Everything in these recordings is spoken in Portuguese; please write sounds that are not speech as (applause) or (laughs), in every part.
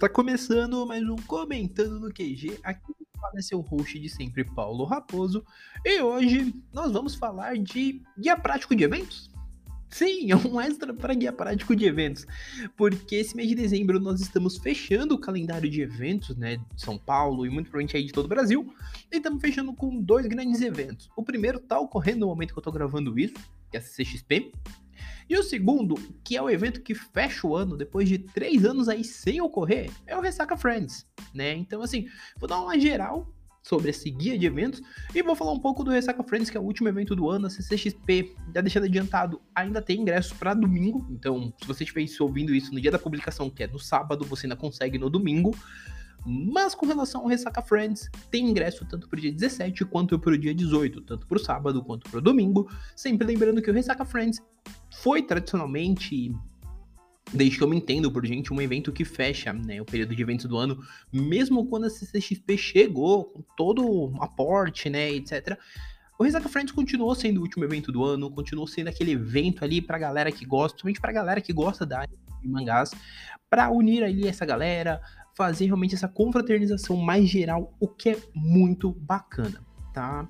Está começando mais um Comentando no QG. Aqui fala seu host de sempre, Paulo Raposo. E hoje nós vamos falar de guia prático de eventos. Sim, é um extra para guia prático de eventos, porque esse mês de dezembro nós estamos fechando o calendário de eventos, né, de São Paulo e muito provavelmente aí de todo o Brasil, e estamos fechando com dois grandes eventos. O primeiro está ocorrendo no momento que eu estou gravando isso, que é a CCXP, e o segundo, que é o evento que fecha o ano depois de três anos aí sem ocorrer, é o Ressaca Friends, né? Então, assim, vou dar uma geral sobre esse guia de eventos e vou falar um pouco do Ressaca Friends, que é o último evento do ano, a CCXP. Já deixando adiantado, ainda tem ingressos para domingo, então se você estiver ouvindo isso no dia da publicação, que é no sábado, você ainda consegue no domingo. Mas com relação ao Ressaca Friends, tem ingresso tanto para o dia 17 quanto para o dia 18, tanto para o sábado quanto para o domingo. Sempre lembrando que o Ressaca Friends foi tradicionalmente, desde que eu me entendo por gente, um evento que fecha né, o período de eventos do ano, mesmo quando a CCXP chegou com todo o aporte, né, etc. O Ressaca Friends continuou sendo o último evento do ano, continuou sendo aquele evento ali pra galera que gosta, principalmente pra galera que gosta da de mangás, para unir ali essa galera, fazer realmente essa confraternização mais geral, o que é muito bacana, tá?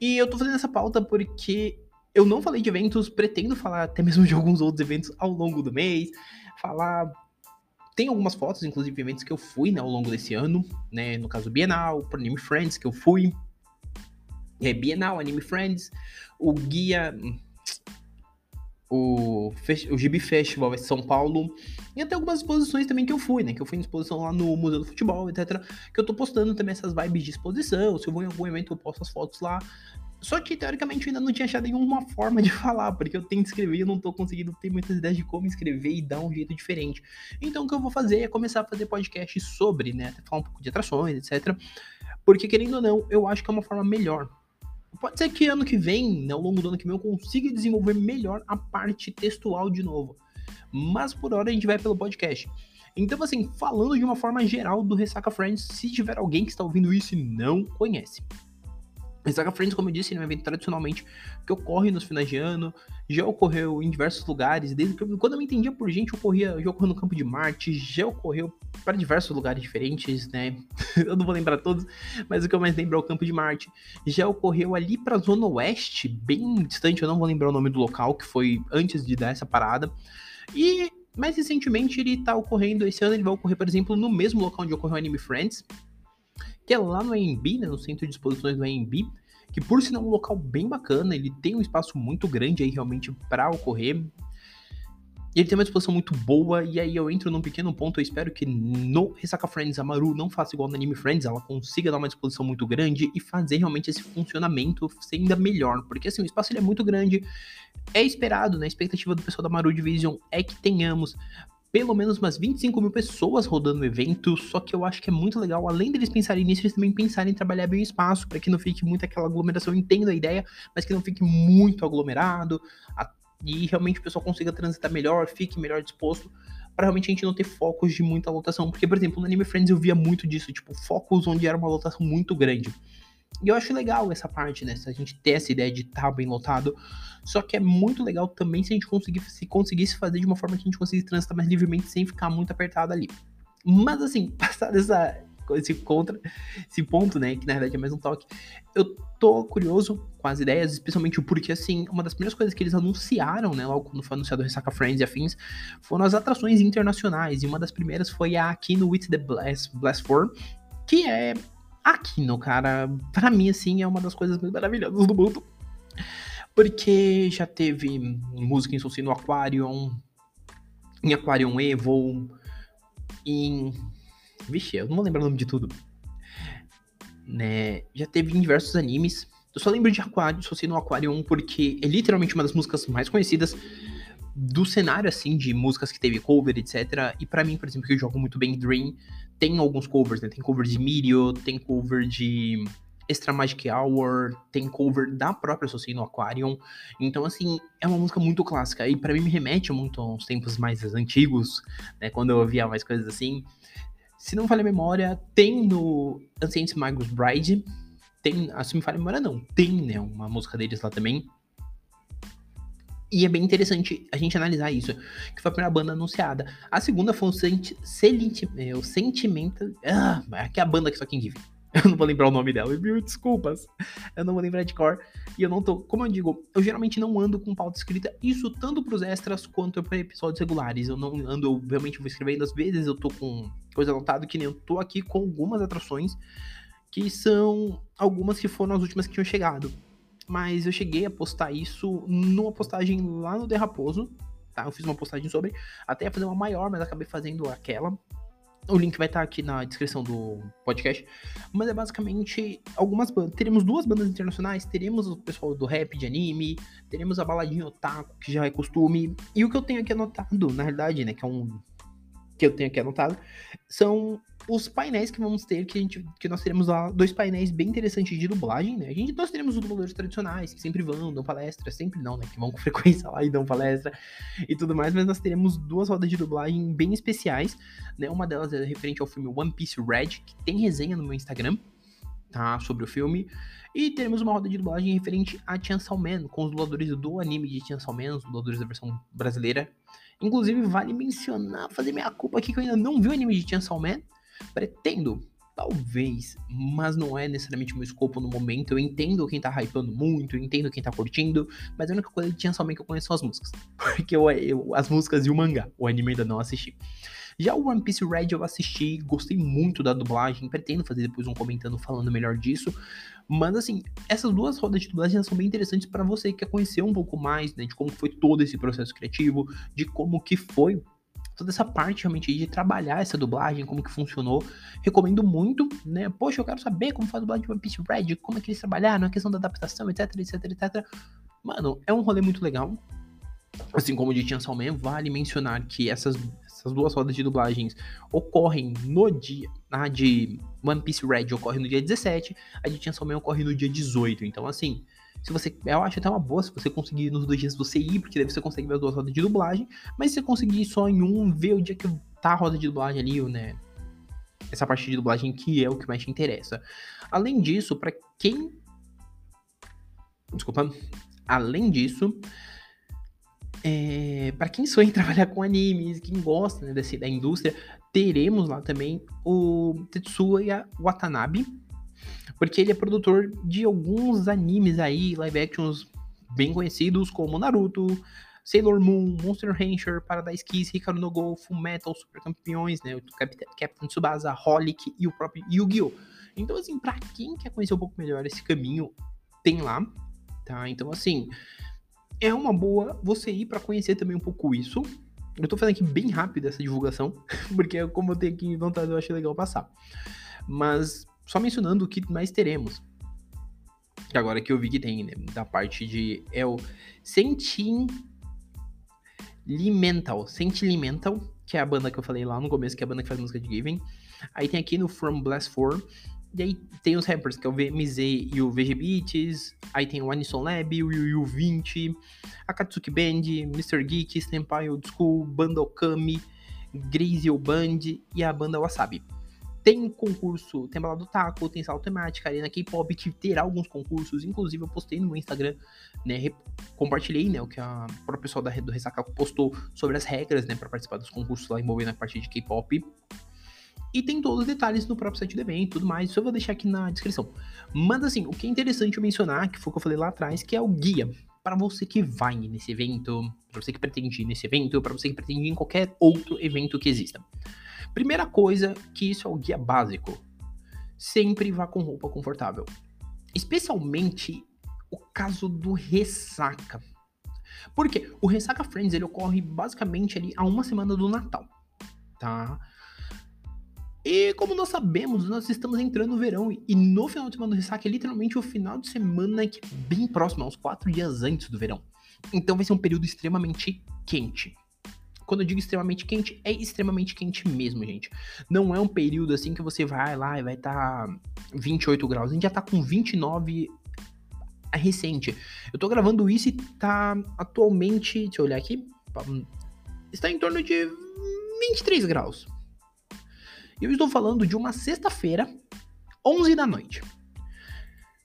E eu tô fazendo essa pauta porque eu não falei de eventos, pretendo falar até mesmo de alguns outros eventos ao longo do mês, falar tem algumas fotos, inclusive, de eventos que eu fui né, ao longo desse ano, né? No caso, Bienal, pro Anime Friends, que eu fui. É, Bienal, Anime Friends, o guia o, o Gibi Festival em São Paulo, e até algumas exposições também que eu fui, né? Que eu fui em exposição lá no Museu do Futebol, etc. Que eu tô postando também essas vibes de exposição. Se eu vou em algum evento, eu posto as fotos lá. Só que, teoricamente, eu ainda não tinha achado nenhuma forma de (laughs) falar, porque eu tento escrever e eu não tô conseguindo ter muitas ideias de como escrever e dar um jeito diferente. Então, o que eu vou fazer é começar a fazer podcast sobre, né? Falar um pouco de atrações, etc. Porque, querendo ou não, eu acho que é uma forma melhor Pode ser que ano que vem, né, ao longo do ano que vem, eu consiga desenvolver melhor a parte textual de novo. Mas por hora a gente vai pelo podcast. Então, assim, falando de uma forma geral do Ressaca Friends, se tiver alguém que está ouvindo isso e não conhece, Saga Friends, como eu disse, é um evento tradicionalmente que ocorre nos finais de ano, já ocorreu em diversos lugares, desde que eu, quando eu me entendia por gente, ocorria, já ocorreu no Campo de Marte, já ocorreu para diversos lugares diferentes, né? (laughs) eu não vou lembrar todos, mas o que eu mais lembro é o Campo de Marte. Já ocorreu ali para a Zona Oeste, bem distante, eu não vou lembrar o nome do local, que foi antes de dar essa parada. E mais recentemente ele está ocorrendo, esse ano ele vai ocorrer, por exemplo, no mesmo local onde ocorreu o Anime Friends, que é lá no AMB, né, no Centro de Exposições do AMB, que por sinal é um local bem bacana, ele tem um espaço muito grande aí realmente para ocorrer. Ele tem uma exposição muito boa, e aí eu entro num pequeno ponto, eu espero que no Ressaca Friends a Maru não faça igual no Anime Friends, ela consiga dar uma exposição muito grande e fazer realmente esse funcionamento ser ainda melhor, porque assim, o espaço ele é muito grande, é esperado, né, a expectativa do pessoal da Maru Division é que tenhamos pelo menos umas 25 mil pessoas rodando o evento, só que eu acho que é muito legal, além deles pensarem nisso, eles também pensarem em trabalhar bem o espaço, para que não fique muito aquela aglomeração, eu entendo a ideia, mas que não fique muito aglomerado, a, e realmente o pessoal consiga transitar melhor, fique melhor disposto, para realmente a gente não ter focos de muita lotação, porque, por exemplo, no Anime Friends eu via muito disso, tipo, focos onde era uma lotação muito grande. E eu acho legal essa parte, né? Se a gente ter essa ideia de estar tá bem lotado. Só que é muito legal também se a gente conseguir, se conseguisse fazer de uma forma que a gente conseguisse transitar mais livremente sem ficar muito apertado ali. Mas assim, (laughs) passado essa, esse contra, esse ponto, né? Que na verdade é mais um toque. Eu tô curioso com as ideias, especialmente porque, assim, uma das primeiras coisas que eles anunciaram, né? Logo quando foi anunciado o Ressaca Friends e afins, foram as atrações internacionais. E uma das primeiras foi a Kino with the Blast, Blast 4, que é Aquino, cara, para mim, assim, é uma das coisas mais maravilhosas do mundo. Porque já teve música em Soci no Aquarium, em Aquarium Evo, em. Vixe, eu não vou lembrar o nome de tudo. Né? Já teve em diversos animes. Eu só lembro de Aquarium, Soci no Aquarium, porque é literalmente uma das músicas mais conhecidas do cenário, assim, de músicas que teve cover, etc. E para mim, por exemplo, que eu jogo muito bem Dream, tem alguns covers, né? Tem cover de Mirio, tem cover de Extra Magic Hour, tem cover da própria no Aquarium. Então, assim, é uma música muito clássica. E para mim me remete muito aos tempos mais antigos, né? Quando eu ouvia mais coisas assim. Se não falha a memória, tem no Ancient Magus Bride. Tem, se me falha a memória, não. Tem, né? Uma música deles lá também. E é bem interessante a gente analisar isso, que foi a primeira banda anunciada. A segunda foi o, senti Selint é, o Sentimental... Ah, é que é a banda que só quem give. (laughs) Eu não vou lembrar o nome dela, mil desculpas. Eu não vou lembrar de cor. E eu não tô, como eu digo, eu geralmente não ando com pauta escrita, isso tanto pros extras quanto para episódios regulares. Eu não ando, eu realmente vou escrevendo, às vezes eu tô com coisa anotada, que nem eu tô aqui com algumas atrações, que são algumas que foram as últimas que tinham chegado. Mas eu cheguei a postar isso numa postagem lá no Derraposo, tá? Eu fiz uma postagem sobre, até ia fazer uma maior, mas acabei fazendo aquela. O link vai estar aqui na descrição do podcast. Mas é basicamente algumas bandas. Teremos duas bandas internacionais. Teremos o pessoal do rap, de anime. Teremos a baladinha otaku, que já é costume. E o que eu tenho aqui anotado, na realidade, né? Que é um. Que eu tenho aqui anotado. São os painéis que vamos ter, que, a gente, que nós teremos lá dois painéis bem interessantes de dublagem, né? A gente, nós teremos os dubladores tradicionais, que sempre vão, dão palestra, sempre não, né? Que vão com (laughs) frequência lá e dão palestra e tudo mais, mas nós teremos duas rodas de dublagem bem especiais, né? Uma delas é referente ao filme One Piece Red, que tem resenha no meu Instagram, tá? Sobre o filme. E teremos uma roda de dublagem referente a Chainsaw Man, com os dubladores do anime de Chainsaw Man, os dubladores da versão brasileira. Inclusive, vale mencionar, fazer minha culpa aqui que eu ainda não vi o anime de Chainsaw Man, Pretendo, talvez, mas não é necessariamente meu escopo no momento. Eu entendo quem tá hypando muito, eu entendo quem tá curtindo, mas a única coisa que tinha somente que eu conheço as músicas. (laughs) Porque eu, eu, as músicas e o mangá, o anime ainda não assisti. Já o One Piece Red eu assisti, gostei muito da dublagem, pretendo fazer depois um comentando falando melhor disso. Mas assim, essas duas rodas de dublagem são bem interessantes para você que quer conhecer um pouco mais, né, de como foi todo esse processo criativo, de como que foi toda essa parte realmente de trabalhar essa dublagem, como que funcionou. Recomendo muito, né? Poxa, eu quero saber como faz a dublagem de One Piece Red, como é que eles trabalharam, a questão da adaptação, etc, etc, etc. Mano, é um rolê muito legal. Assim como o de Chainsaw Man, vale mencionar que essas, essas duas rodas de dublagens ocorrem no dia. A de One Piece Red ocorre no dia 17, a de Chainsaw Man ocorre no dia 18. Então, assim, se você, eu acho até uma boa se você conseguir nos dois dias você ir, porque daí você consegue ver as duas rodas de dublagem. Mas se você conseguir só em um, ver o dia que tá a roda de dublagem ali, né? Essa parte de dublagem que é o que mais te interessa. Além disso, para quem. Desculpa. Além disso, é, para quem sonha em (laughs) trabalhar com animes, quem gosta né, desse, da indústria, teremos lá também o Tetsuya Watanabe, porque ele é produtor de alguns animes aí, live actions bem conhecidos como Naruto, Sailor Moon, Monster Rancher, Paradise Kiss, Hikaru no Go, Full Metal, Super Campeões, né, Captain Tsubasa, Holic e o próprio Yu-Gi-Oh! Então, assim, pra quem quer conhecer um pouco melhor esse caminho, tem lá, tá? Então, assim, é uma boa você ir para conhecer também um pouco isso. Eu tô fazendo aqui bem rápido essa divulgação, (laughs) porque como eu tenho aqui vontade, eu achei legal passar. Mas só mencionando o que mais teremos. Agora que eu vi que tem, né, da parte de. É o Sentilimental. Sentilimental, que é a banda que eu falei lá no começo, que é a banda que faz música de Given. Aí tem aqui no From Blast 4. E aí tem os rappers, que é o VMZ e o VG Beats. Aí tem o Anison Lab, o Yu 20, a Katsuki Band, Mr. Geek, Senpai Old School, Banda Okami, Grazie Band e a banda Wasabi. Tem concurso, tem balada do taco, tem sala temática, arena K-pop, que terá alguns concursos. Inclusive, eu postei no meu Instagram, né? Compartilhei, né? O que a própria pessoa da, do Ressaca postou sobre as regras, né? Pra participar dos concursos lá envolvendo a parte de K-pop. E tem todos os detalhes no próprio site do evento e tudo mais. Isso eu vou deixar aqui na descrição. Mas assim, o que é interessante eu mencionar, que foi o que eu falei lá atrás, que é o guia para você que vai nesse evento, para você que pretende ir nesse evento, para você que pretende ir em qualquer outro evento que exista. Primeira coisa, que isso é o guia básico. Sempre vá com roupa confortável. Especialmente o caso do ressaca. Porque o Ressaca Friends ele ocorre basicamente ali a uma semana do Natal, tá? E como nós sabemos, nós estamos entrando no verão e no final de semana do Ressaca é literalmente o final de semana que é bem próximo, uns quatro dias antes do verão. Então vai ser um período extremamente quente. Quando eu digo extremamente quente, é extremamente quente mesmo, gente. Não é um período assim que você vai lá e vai estar tá 28 graus. A gente já tá com 29 é recente. Eu tô gravando isso e tá atualmente, deixa eu olhar aqui, está em torno de 23 graus. Eu estou falando de uma sexta-feira, 11 da noite.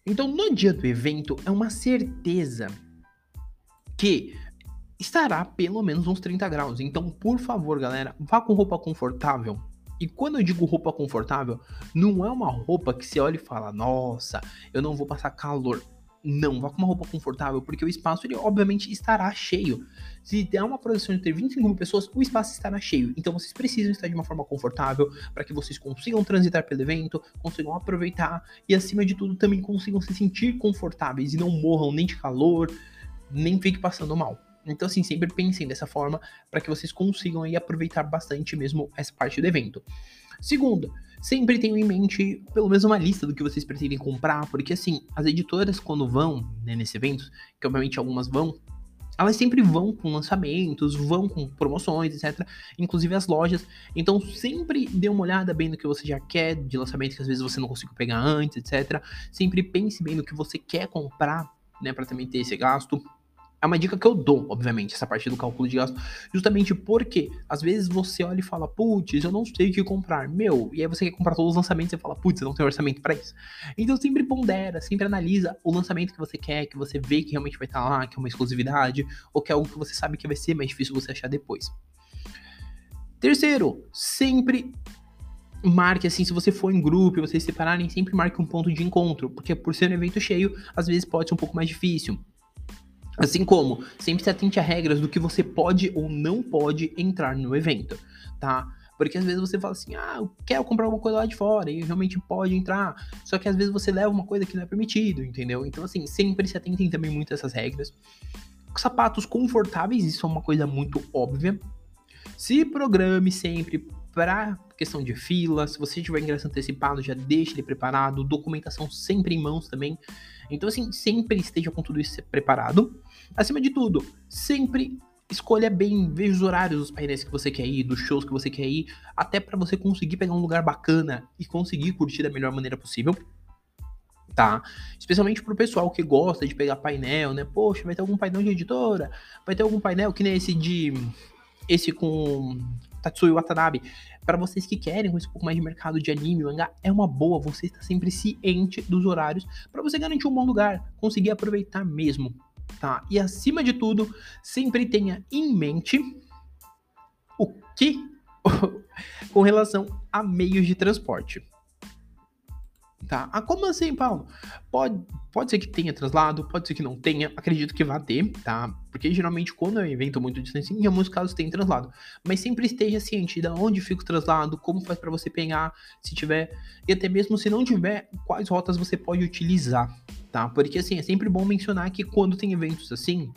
Então, no dia do evento, é uma certeza que estará pelo menos uns 30 graus. Então, por favor, galera, vá com roupa confortável. E quando eu digo roupa confortável, não é uma roupa que você olha e fala, nossa, eu não vou passar calor. Não, vá com uma roupa confortável, porque o espaço ele obviamente estará cheio. Se der uma projeção de ter 25 mil pessoas, o espaço estará cheio. Então vocês precisam estar de uma forma confortável para que vocês consigam transitar pelo evento, consigam aproveitar e, acima de tudo, também consigam se sentir confortáveis e não morram nem de calor, nem fiquem passando mal. Então, assim, sempre pensem dessa forma para que vocês consigam aí aproveitar bastante mesmo essa parte do evento. Segundo, sempre tenham em mente pelo menos uma lista do que vocês pretendem comprar, porque assim, as editoras quando vão né, nesse evento, que obviamente algumas vão, elas sempre vão com lançamentos, vão com promoções, etc. Inclusive as lojas. Então sempre dê uma olhada bem no que você já quer de lançamento, que às vezes você não conseguiu pegar antes, etc. Sempre pense bem no que você quer comprar, né, para também ter esse gasto é uma dica que eu dou, obviamente, essa parte do cálculo de gasto, justamente porque às vezes você olha e fala, putz, eu não sei o que comprar, meu, e aí você quer comprar todos os lançamentos e fala, putz, eu não tenho orçamento para isso. Então sempre pondera, sempre analisa o lançamento que você quer, que você vê que realmente vai estar lá, que é uma exclusividade, ou que é algo que você sabe que vai ser mais difícil você achar depois. Terceiro, sempre marque assim, se você for em grupo e vocês separarem, sempre marque um ponto de encontro, porque por ser um evento cheio, às vezes pode ser um pouco mais difícil. Assim como, sempre se atente a regras do que você pode ou não pode entrar no evento, tá? Porque às vezes você fala assim, ah, eu quero comprar alguma coisa lá de fora e realmente pode entrar. Só que às vezes você leva uma coisa que não é permitido, entendeu? Então, assim, sempre se atentem também muito a essas regras. Sapatos confortáveis, isso é uma coisa muito óbvia. Se programe sempre para questão de fila, se você tiver ingresso antecipado, já deixe ele preparado, documentação sempre em mãos também. Então, assim, sempre esteja com tudo isso preparado. Acima de tudo, sempre escolha bem, veja os horários dos painéis que você quer ir, dos shows que você quer ir, até para você conseguir pegar um lugar bacana e conseguir curtir da melhor maneira possível. Tá? Especialmente pro pessoal que gosta de pegar painel, né? Poxa, vai ter algum painel de editora, vai ter algum painel que nem esse de esse com Tatsui Watanabe. Para vocês que querem conhecer um pouco mais de mercado de anime, mangá, é uma boa você estar sempre ciente dos horários para você garantir um bom lugar, conseguir aproveitar mesmo, tá? E acima de tudo, sempre tenha em mente o que (laughs) com relação a meios de transporte. Tá? Ah, como assim, Paulo? Pode, pode ser que tenha traslado, pode ser que não tenha, acredito que vai ter, tá? Porque geralmente quando é um evento muito distante, em alguns casos tem traslado. Mas sempre esteja ciente de onde fica o traslado, como faz para você pegar, se tiver, e até mesmo se não tiver, quais rotas você pode utilizar, tá? Porque assim, é sempre bom mencionar que quando tem eventos assim,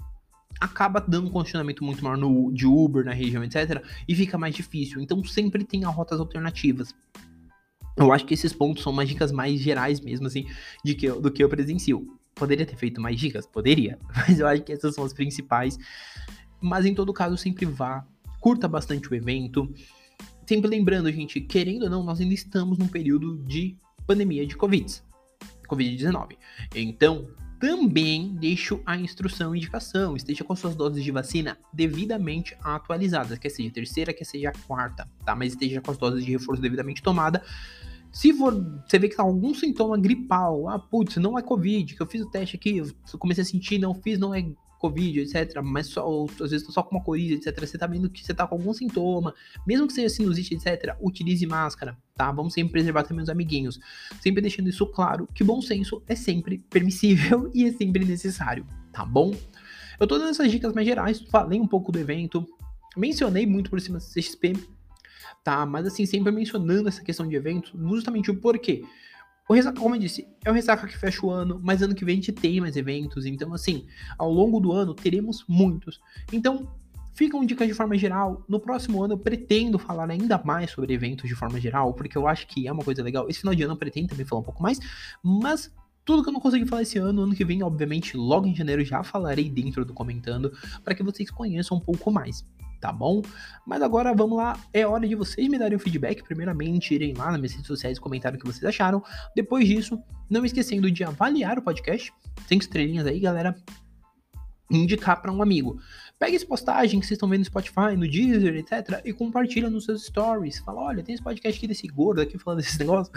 acaba dando um condicionamento muito maior no, de Uber na região, etc. E fica mais difícil. Então sempre tenha rotas alternativas. Eu acho que esses pontos são umas dicas mais gerais mesmo, assim, de que eu, do que eu presencio. Poderia ter feito mais dicas? Poderia. (laughs) Mas eu acho que essas são as principais. Mas em todo caso, sempre vá, curta bastante o evento. Sempre lembrando, gente, querendo ou não, nós ainda estamos num período de pandemia de Covid. Covid-19. Então, também deixo a instrução e indicação. Esteja com suas doses de vacina devidamente atualizadas, quer seja a terceira, quer seja a quarta, tá? Mas esteja com as doses de reforço devidamente tomada se for, você vê que tá algum sintoma gripal, ah, putz, não é Covid, que eu fiz o teste aqui, eu comecei a sentir, não fiz, não é Covid, etc. Mas só, às vezes só com uma coriza, etc. Você tá vendo que você tá com algum sintoma, mesmo que seja sinusite, etc. Utilize máscara, tá? Vamos sempre preservar também os amiguinhos. Sempre deixando isso claro que bom senso é sempre permissível (laughs) e é sempre necessário, tá bom? Eu tô dando essas dicas mais gerais, falei um pouco do evento, mencionei muito por cima do CXP, tá? Mas assim, sempre mencionando essa questão de eventos, justamente o porquê. O como eu disse, é o Ressaca que fecha o ano, mas ano que vem a gente tem mais eventos, então assim, ao longo do ano teremos muitos. Então, ficam dicas de forma geral. No próximo ano eu pretendo falar ainda mais sobre eventos de forma geral, porque eu acho que é uma coisa legal. Esse final de ano eu pretendo também falar um pouco mais, mas tudo que eu não consegui falar esse ano, ano que vem, obviamente, logo em janeiro já falarei dentro do comentando, para que vocês conheçam um pouco mais tá bom? Mas agora vamos lá, é hora de vocês me darem o feedback. Primeiramente, irem lá nas minhas redes sociais e comentarem o que vocês acharam. Depois disso, não esquecendo de avaliar o podcast. Cinco estrelinhas aí, galera. indicar para um amigo. Pega essa postagem que vocês estão vendo no Spotify, no Deezer, etc. E compartilha nos seus stories. Fala, olha, tem esse podcast aqui desse gordo aqui falando (laughs) desses negócios.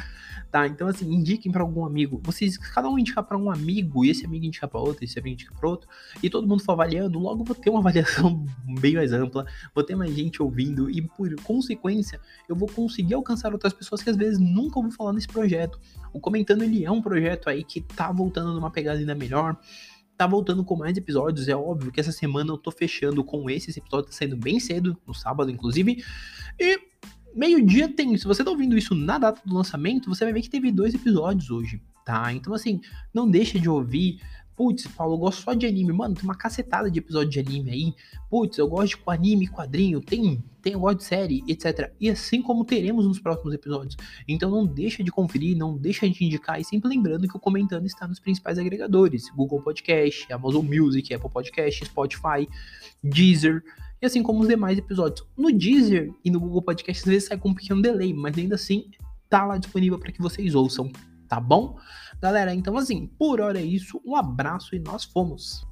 Tá, então assim, indiquem para algum amigo. Vocês, cada um indicar para um amigo, e esse amigo indicar para outro, esse amigo indicar para outro, e todo mundo for avaliando, logo vou ter uma (laughs) avaliação bem mais ampla, vou ter mais gente ouvindo, e por consequência, eu vou conseguir alcançar outras pessoas que às vezes nunca ouviram falar nesse projeto. O Comentando, ele é um projeto aí que tá voltando numa pegada ainda melhor tá voltando com mais episódios. É óbvio que essa semana eu tô fechando com esse. Esse episódio tá saindo bem cedo, no sábado, inclusive. E meio-dia tem. Se você tá ouvindo isso na data do lançamento, você vai ver que teve dois episódios hoje, tá? Então, assim, não deixa de ouvir. Putz, Paulo, eu gosto só de anime. Mano, tem uma cacetada de episódio de anime aí. Putz, eu gosto de anime, quadrinho, tem, tem eu gosto de série, etc. E assim como teremos nos próximos episódios. Então não deixa de conferir, não deixa de indicar. E sempre lembrando que o Comentando está nos principais agregadores. Google Podcast, Amazon Music, Apple Podcast, Spotify, Deezer e assim como os demais episódios. No Deezer e no Google Podcast às vezes sai com um pequeno delay, mas ainda assim tá lá disponível para que vocês ouçam, tá bom? Galera, então assim, por hora é isso, um abraço e nós fomos!